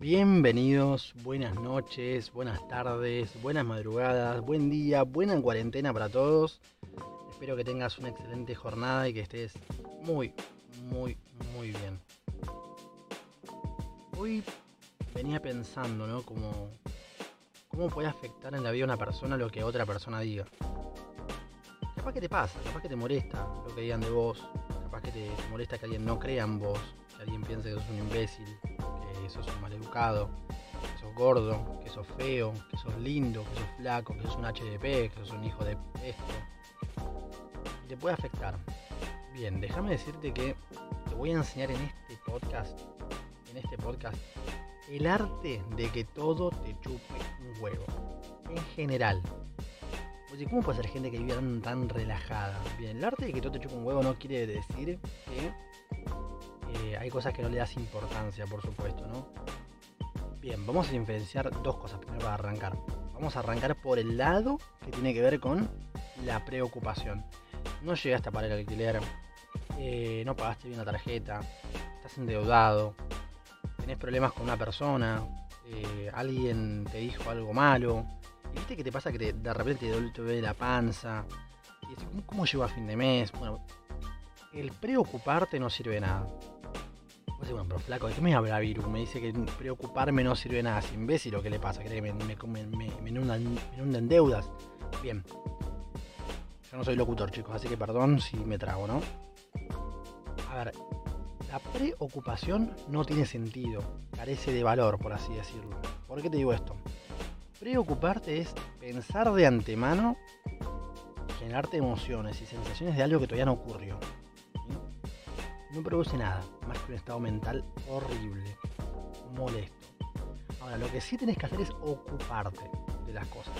Bienvenidos, buenas noches, buenas tardes, buenas madrugadas, buen día, buena cuarentena para todos. Espero que tengas una excelente jornada y que estés muy, muy, muy bien. Hoy venía pensando, ¿no? Como, ¿Cómo puede afectar en la vida de una persona lo que otra persona diga? Capaz que te pasa, capaz que te molesta lo que digan de vos, capaz que te, molesta que alguien no crea en vos, que alguien piense que sos un imbécil, que sos un maleducado, que sos gordo, que sos feo, que sos lindo, que sos flaco, que sos un HDP, que sos un hijo de esto. Te puede afectar. Bien, déjame decirte que te voy a enseñar en este podcast, en este podcast, el arte de que todo te chupe un huevo. En general. Oye, ¿cómo puede ser gente que vive tan, relajada? Bien, el arte de que todo te chupe un huevo no quiere decir que eh, hay cosas que no le das importancia, por supuesto, ¿no? Bien, vamos a diferenciar dos cosas primero para arrancar. Vamos a arrancar por el lado que tiene que ver con la preocupación. No llegaste a pagar el alquiler, eh, no pagaste bien la tarjeta, estás endeudado, tenés problemas con una persona, eh, alguien te dijo algo malo, viste que te pasa que de repente te la panza, y decís, ¿cómo, llevo a fin de mes? Bueno, el preocuparte no sirve de nada. Bueno, pero flaco, ¿de qué me habla Viru? Me dice que preocuparme no sirve nada. Es imbécil o qué le pasa? ¿Cree que me, me, me, me, deudas? Bien. Yo no soy locutor, chicos, así que perdón si me trago, ¿no? A ver, la preocupación no tiene sentido, carece de valor, por así decirlo. ¿Por qué te digo esto? Preocuparte es pensar de antemano, generarte emociones y sensaciones de algo que todavía no ocurrió. No produce nada, más que un estado mental horrible, molesto. Ahora, lo que sí tenés que hacer es ocuparte de las cosas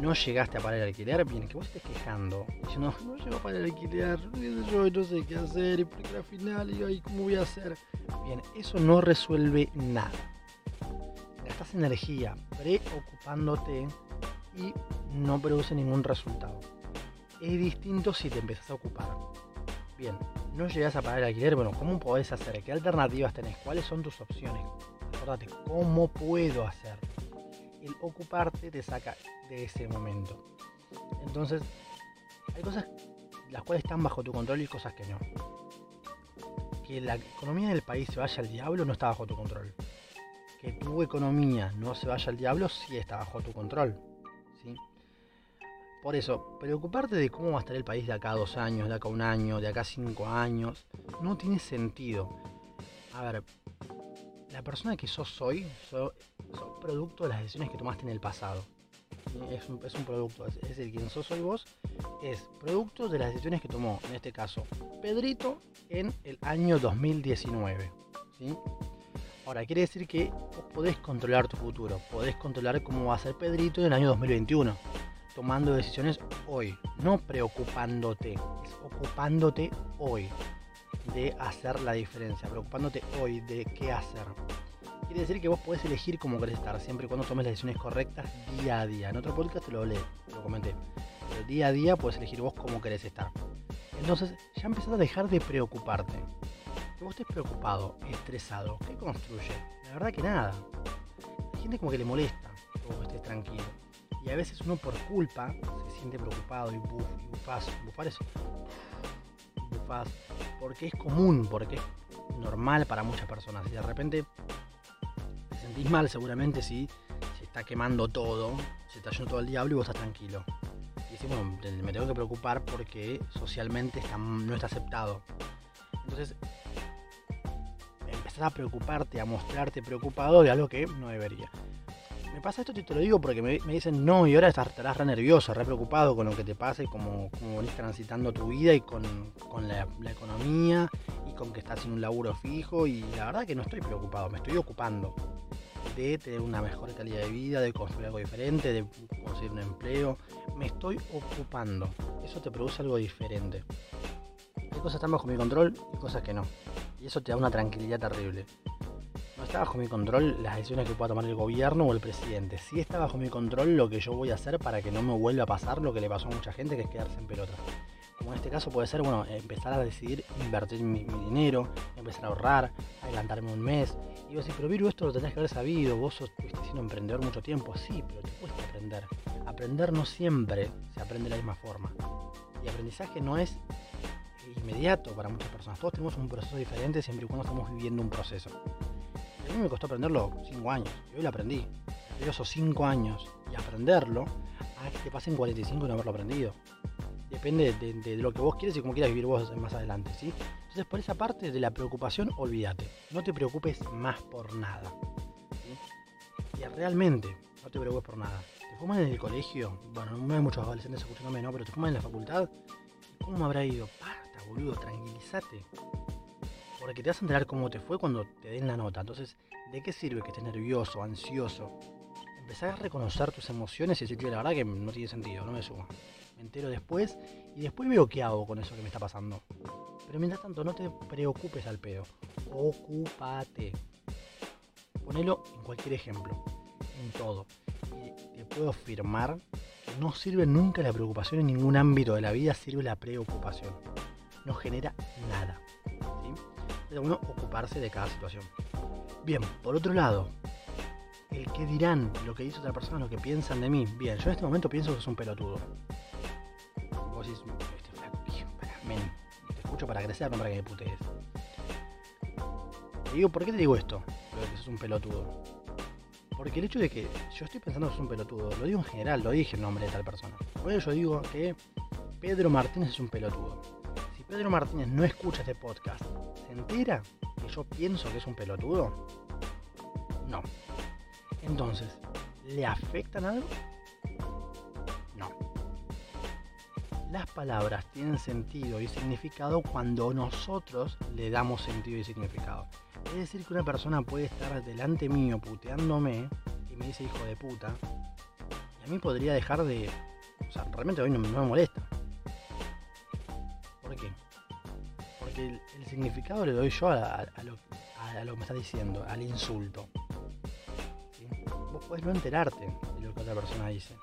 no llegaste a pagar el alquiler, bien, que vos estés quejando, diciendo, no, no llego a pagar el alquiler, yo no sé qué hacer, y porque al final, y ¿cómo voy a hacer? Bien, eso no resuelve nada. Gastas energía preocupándote y no produce ningún resultado. Es distinto si te empezás a ocupar. Bien, no llegas a pagar el alquiler, bueno, ¿cómo podés hacer? ¿Qué alternativas tenés? ¿Cuáles son tus opciones? Acordate, ¿cómo puedo hacer? el ocuparte te saca de ese momento. Entonces, hay cosas las cuales están bajo tu control y cosas que no. Que la economía del país se vaya al diablo no está bajo tu control. Que tu economía no se vaya al diablo sí está bajo tu control. ¿sí? Por eso, preocuparte de cómo va a estar el país de acá dos años, de acá un año, de acá cinco años, no tiene sentido. A ver, la persona que sos hoy, sos, producto de las decisiones que tomaste en el pasado. Es un, producto, es, decir, quien sos hoy vos es producto de las decisiones que tomó, en este caso, Pedrito en el año 2019. Ahora, quiere decir que vos podés controlar tu futuro, podés controlar cómo va a ser Pedrito en el año 2021, tomando decisiones hoy, no preocupándote, es ocupándote hoy de hacer la diferencia, preocupándote hoy de qué hacer. Quiere decir que vos podés elegir cómo querés estar, siempre y cuando tomes las decisiones correctas día a día. En otro podcast te lo leí, te lo comenté. Pero día a día puedes elegir vos cómo querés estar. Entonces ya empezás a dejar de preocuparte. Que vos estés preocupado, estresado, ¿qué construye? La verdad que nada. Hay gente como que le molesta que estés tranquilo. Y a veces uno por culpa se siente preocupado y buf, y bufás. Bufar es porque es común, porque es normal para muchas personas. Y de repente te sentís mal seguramente si se está quemando todo, se está yendo todo el diablo y vos estás tranquilo. Y decís, bueno, me tengo que preocupar porque socialmente no está aceptado. Entonces, empezás a preocuparte, a mostrarte preocupado de algo que no debería me pasa esto, te lo digo porque me, dicen, no, y ahora estarás re nervioso, re preocupado con lo que te pasa y cómo, venís transitando tu vida y con, la, economía y con que estás en un laburo fijo. Y la verdad que no estoy preocupado, me estoy ocupando de tener una mejor calidad de vida, de construir algo diferente, de conseguir un empleo. Me estoy ocupando. Eso te produce algo diferente. Hay cosas están bajo mi control y cosas que no. Y eso te da una tranquilidad terrible. Está bajo mi control las decisiones que pueda tomar el gobierno o el presidente. Sí está bajo mi control lo que yo voy a hacer para que no me vuelva a pasar lo que le pasó a mucha gente, que es quedarse en pelota. Como en este caso puede ser, bueno, empezar a decidir invertir mi, dinero, empezar a ahorrar, adelantarme un mes, Y vos decís, pero Viru, esto lo tenés que haber sabido, vos estuviste siendo emprendedor mucho tiempo. Sí, pero te cuesta aprender. Aprender no siempre se aprende de la misma forma. Y aprendizaje no es inmediato para muchas personas. Todos tenemos un proceso diferente siempre y cuando estamos viviendo un proceso. A mí me costó aprenderlo 5 años y hoy lo aprendí. Pero esos 5 años y aprenderlo a que te pasen 45 y no haberlo aprendido. Depende de, lo que vos quieres y cómo quieras vivir vos más adelante. ¿sí? Entonces por esa parte de la preocupación, olvídate. No te preocupes más por nada. Y realmente no te preocupes por nada. Te fumas en el colegio, bueno, no hay muchos adolescentes escuchándome, ¿no? Pero te fumas en la facultad, ¿cómo me habrá ido? Basta, boludo, tranquilízate porque te vas a enterar cómo te fue cuando te den la nota. Entonces, ¿de qué sirve que estés nervioso, ansioso? Empezar a reconocer tus emociones y decir, la verdad que no tiene sentido, no me suma. Me entero después y después veo qué hago con eso que me está pasando. Pero mientras tanto, no te preocupes al pedo. Ocúpate. Ponelo en cualquier ejemplo, en todo. Y te puedo afirmar que no sirve nunca la preocupación en ningún ámbito de la vida, sirve la preocupación. No genera nada de uno ocuparse de cada situación. Bien, por otro lado, el que dirán, lo que dice otra persona, lo que piensan de mí. Bien, yo en este momento pienso que es un pelotudo. Vos decís, este para, te escucho para crecer, no para que me putees. Te digo, ¿por qué te digo esto? Que sos un pelotudo. Porque el hecho de que yo estoy pensando que sos un pelotudo, lo digo en general, lo dije el nombre de tal persona. Eso yo digo que Pedro Martínez es un pelotudo. Si Pedro Martínez no escucha este podcast entera que yo pienso que es un pelotudo? No. Entonces, ¿le afectan algo? No. Las palabras tienen sentido y significado cuando nosotros le damos sentido y significado. Es decir, que una persona puede estar delante mío puteándome y me dice hijo de puta, y a mí podría dejar de... O sea, realmente hoy no me molesta. Significado le doy yo a, lo, que me está diciendo, al insulto. Vos podés no enterarte de lo que otra persona dice.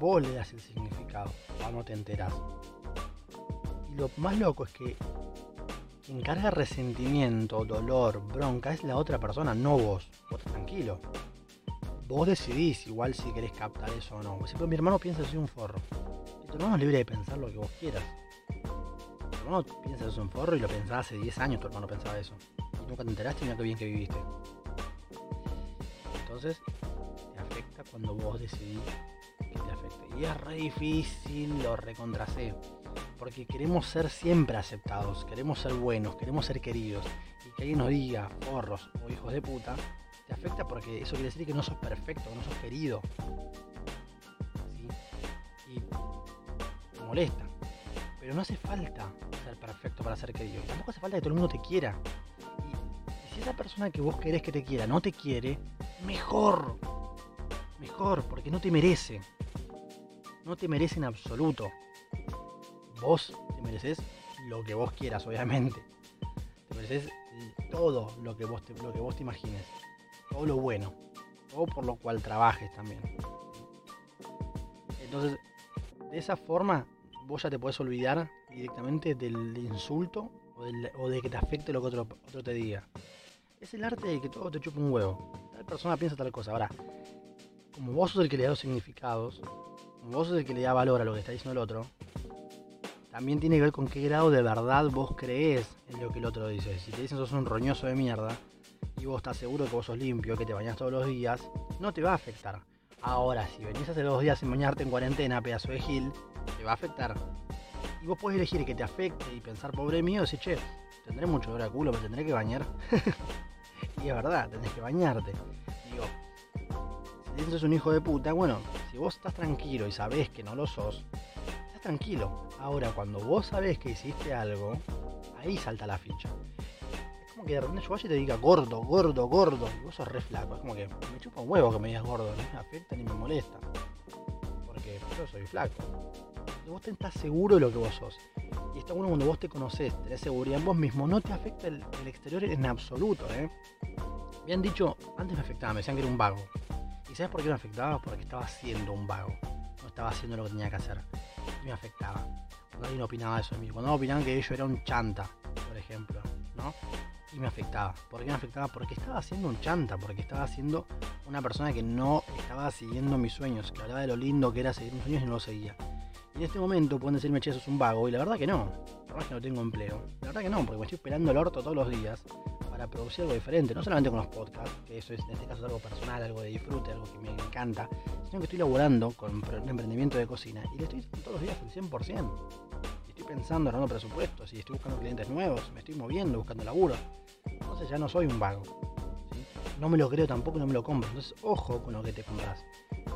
Vos le das el significado, no te enterás. Y lo más loco es que quien carga resentimiento, dolor, bronca es la otra persona, no vos. Vos tranquilo. Vos decidís igual si querés captar eso o no. Por mi hermano piensa soy un forro. Y tu hermano es libre de pensar lo que vos quieras hermano piensa eso un forro y lo pensaba hace 10 años, tu hermano pensaba eso. Y nunca te enteraste, mira qué bien que viviste. Entonces, te afecta cuando vos decidís que te afecte. Y es re difícil, lo recontraseo. Porque queremos ser siempre aceptados, queremos ser buenos, queremos ser queridos. Y que alguien nos diga, forros o hijos de puta, te afecta porque eso quiere decir que no sos perfecto, que no sos querido. Y te molesta. Pero no hace falta ser perfecto para ser querido. Tampoco hace falta que todo el mundo te quiera. Y, si esa persona que vos querés que te quiera no te quiere, mejor. Mejor, porque no te merece. No te merece en absoluto. Vos te mereces lo que vos quieras, obviamente. Te mereces todo lo que vos te, lo que vos te imagines. Todo lo bueno. Todo por lo cual trabajes también. Entonces, de esa forma vos ya te puedes olvidar directamente del insulto o, de que te afecte lo que otro, otro te diga. Es el arte de que todo te chupa un huevo. Tal persona piensa tal cosa. Ahora, como vos sos el que le da los significados, como vos sos el que le da valor a lo que está diciendo el otro, también tiene que ver con qué grado de verdad vos crees en lo que el otro dice. Si te dicen sos un roñoso de mierda y vos estás seguro que vos sos limpio, que te bañas todos los días, no te va a afectar. Ahora, si venís hace dos días sin bañarte en cuarentena, pedazo de gil, te va a afectar. Y vos podés elegir que te afecte y pensar, pobre mío, decir, che, tendré mucho dolor a culo, me tendré que bañar. y es verdad, tenés que bañarte. Digo, si dices un hijo de puta, bueno, si vos estás tranquilo y sabés que no lo sos, estás tranquilo. Ahora, cuando vos sabés que hiciste algo, ahí salta la ficha. Es como que de repente yo vaya y te diga gordo, gordo, gordo, y vos sos re flaco. Es como que me chupa un huevo que me digas gordo, no me afecta ni me molesta. Porque yo soy flaco vos estás seguro de lo que vos sos. Y está bueno cuando vos te conoces, tenés seguridad en vos mismo, no te afecta el, exterior en absoluto, ¿eh? Me han dicho, antes me afectaba, me decían que era un vago. ¿Y sabes por qué me afectaba? Porque estaba siendo un vago. No estaba haciendo lo que tenía que hacer. Y me afectaba. Cuando alguien opinaba eso de mí. Cuando opinaban que yo era un chanta, por ejemplo, ¿no? y me afectaba. ¿Por qué me afectaba? Porque estaba haciendo un chanta, porque estaba haciendo una persona que no estaba siguiendo mis sueños, que hablaba de lo lindo que era seguir mis sueños y no lo seguía. Y en este momento pueden decirme, che, es un vago, y la verdad que no. La verdad que no tengo empleo. La verdad que no, porque me estoy esperando el orto todos los días para producir algo diferente. No solamente con los podcasts, que eso es en este caso algo personal, algo de disfrute, algo que me encanta, sino que estoy laburando con un emprendimiento de cocina y le estoy todos los días el 100% estoy pensando, armando presupuestos, y estoy buscando clientes nuevos, me estoy moviendo, buscando laburo. Entonces ya no soy un vago. No me lo creo tampoco y no me lo compro. Entonces, ojo con lo que te compras.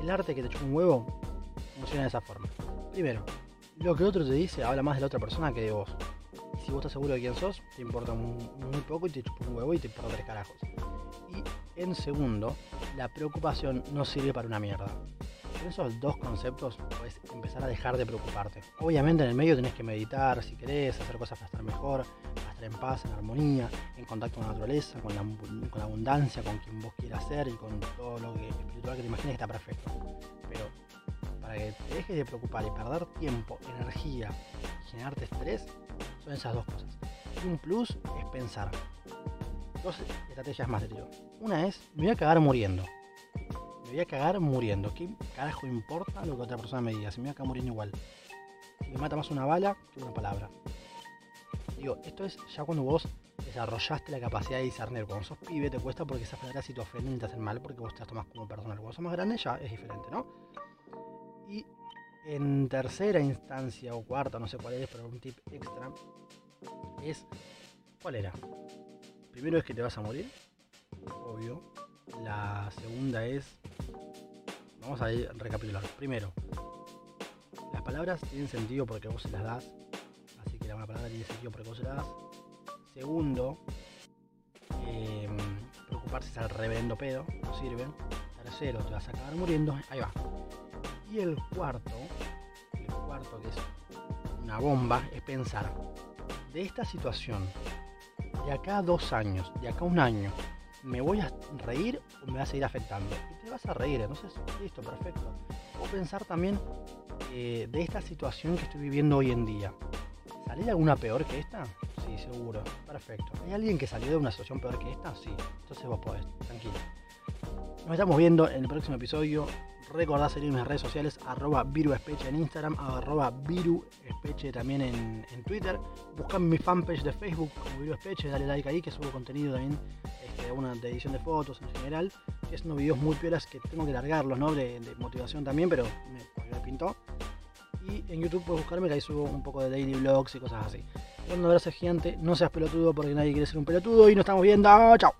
El arte que te echa un huevo funciona de esa forma. Primero, lo que otro te dice habla más de la otra persona que de vos. Si vos estás seguro de quién sos, te importa muy, poco y te chupa un huevo y te importa tres carajos. Y en segundo, la preocupación no sirve para una mierda. Con esos dos conceptos puedes empezar a dejar de preocuparte. Obviamente en el medio tenés que meditar si querés, hacer cosas para estar mejor, para estar en paz, en armonía, en contacto con la naturaleza, con la, abundancia, con quien vos quieras ser y con todo lo que, espiritual que te imagines está perfecto. Pero para que te dejes de preocupar y perder tiempo, energía y generarte estrés, son esas dos cosas. Y un plus es pensar. Dos estrategias más, de Una es, me voy a cagar muriendo me voy a cagar muriendo. ¿Qué carajo importa lo que otra persona me diga? Si me voy a cagar muriendo igual. Si me mata más una bala que una palabra. Digo, esto es ya cuando vos desarrollaste la capacidad de discernir. Cuando sos pibe te cuesta porque esas palabras si te ofenden y te hacen mal porque vos te las tomas como personal. Cuando sos más grande ya es diferente, ¿no? Y en tercera instancia o cuarta, no sé cuál es, pero un tip extra, es, ¿cuál era? Primero es que te vas a morir, obvio. La segunda es Vamos a recapitular. Primero, las palabras tienen sentido porque vos se las das. Así que la buena palabra tiene sentido porque vos se las das. Segundo, em, preocuparse es al reverendo pedo, no sirve. Tercero, te vas a acabar muriendo. Ahí va. Y el cuarto, el cuarto que es una bomba, es pensar de esta situación, de acá a dos años, de acá a un año, ¿me voy a reír o me va a seguir afectando? Y te vas a reír, entonces, listo, perfecto. O pensar también eh, de esta situación que estoy viviendo hoy en día. ¿Salió alguna peor que esta? Sí, seguro, perfecto. ¿Hay alguien que salió de una situación peor que esta? Sí, entonces vos podés, tranquilo. Nos estamos viendo en el próximo episodio. Recordá seguirme en redes sociales, arroba viruespeche en Instagram, arroba viruespeche también en, en Twitter. Buscame mi fanpage de Facebook como viruespeche, dale like ahí que subo contenido también este, una de edición de fotos en general. Es unos videos muy piolas que tengo que largarlos, ¿no? De, motivación también, pero me, me, pintó. Y en YouTube puedes buscarme que ahí subo un poco de daily vlogs y cosas así. Un abrazo gigante, no seas pelotudo porque nadie quiere ser un pelotudo y nos estamos viendo. ¡Chao!